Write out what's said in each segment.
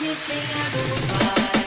Unice a dubaj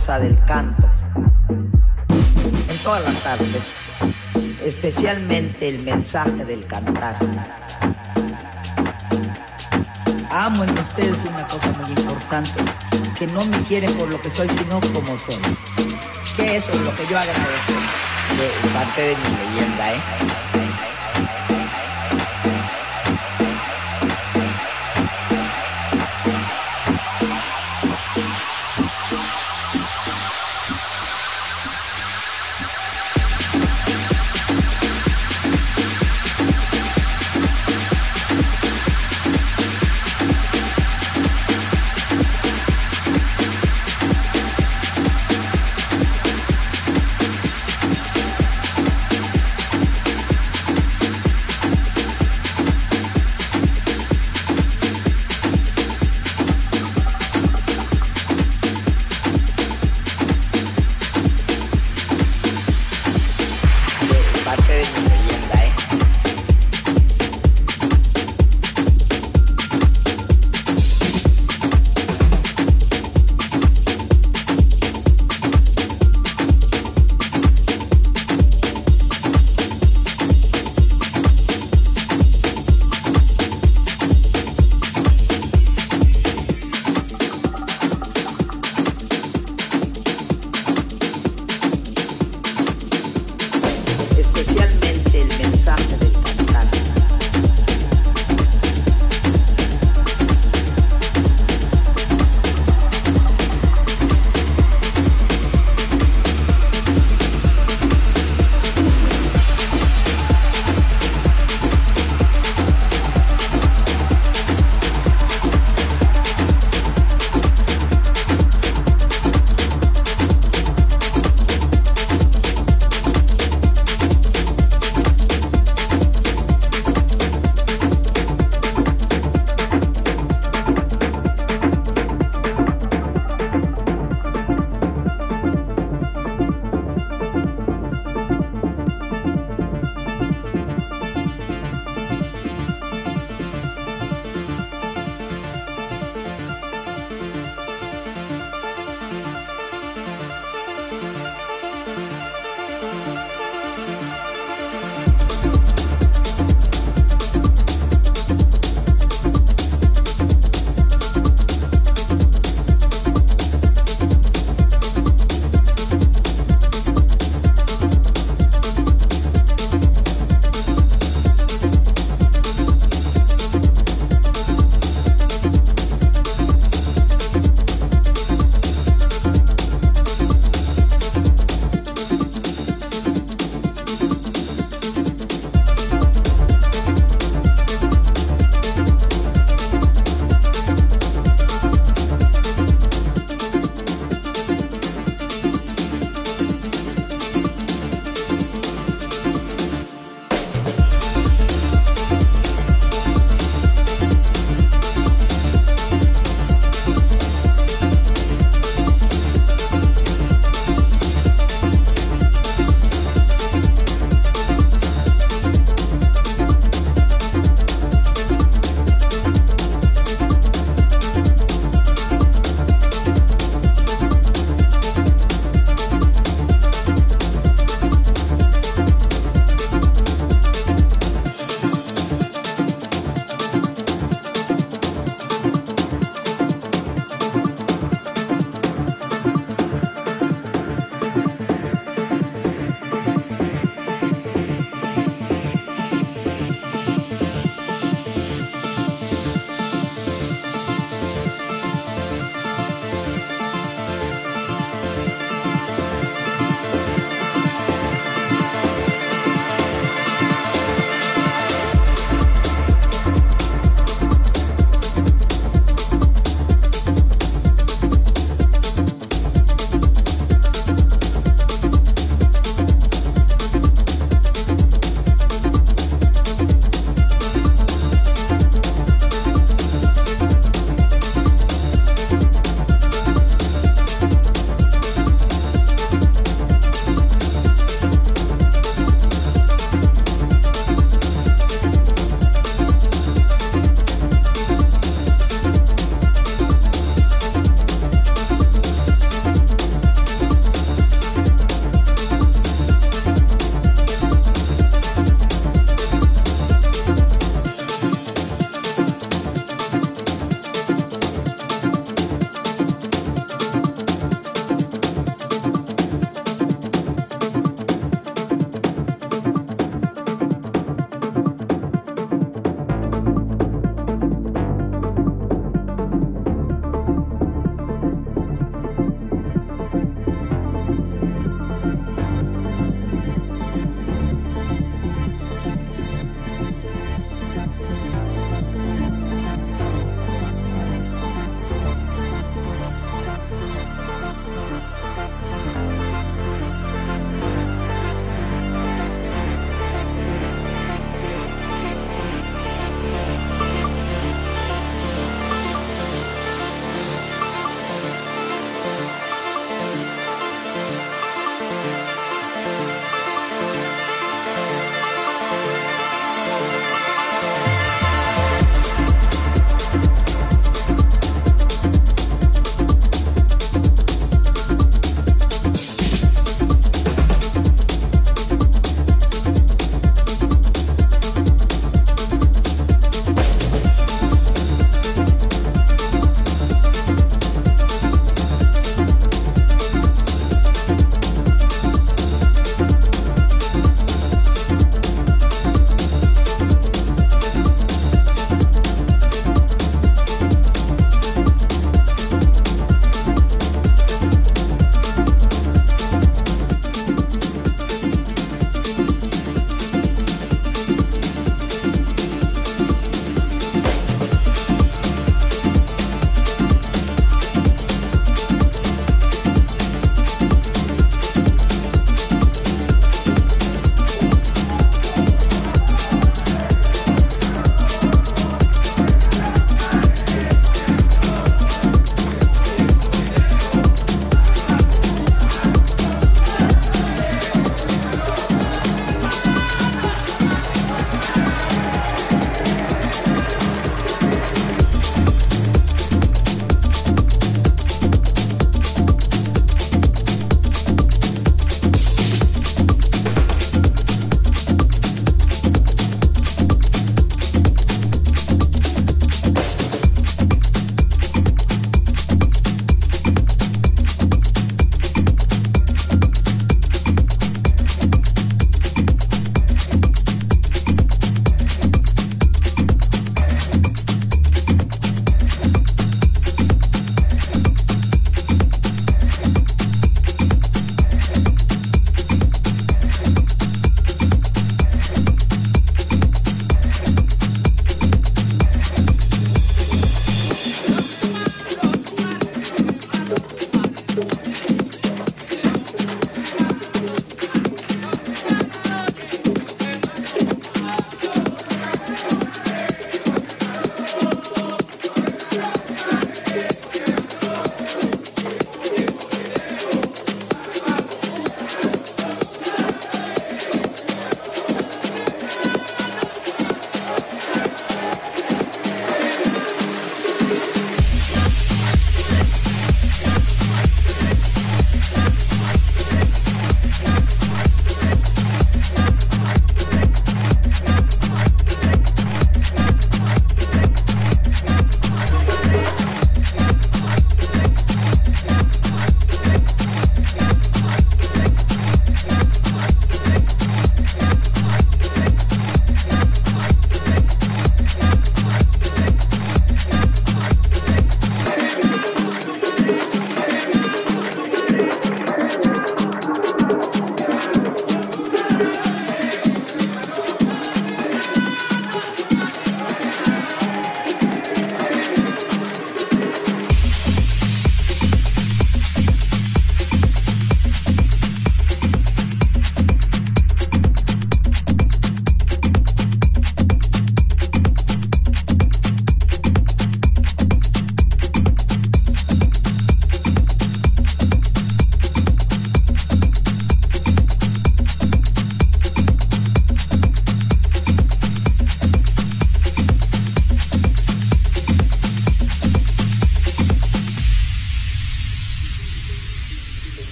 del canto. En todas las artes, especialmente el mensaje del cantar. Amo en ustedes una cosa muy importante, que no me quieren por lo que soy, sino como soy. Que eso es lo que yo agradezco de parte de mi leyenda, ¿eh?